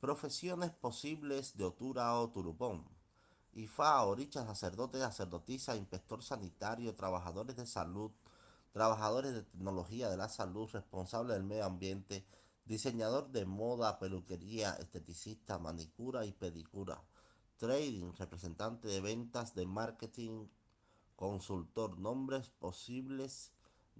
Profesiones posibles de Otura o Turupón. IFA, oricha, sacerdote, sacerdotisa, inspector sanitario, trabajadores de salud, trabajadores de tecnología de la salud, responsable del medio ambiente, diseñador de moda, peluquería, esteticista, manicura y pedicura, trading, representante de ventas, de marketing, consultor, nombres posibles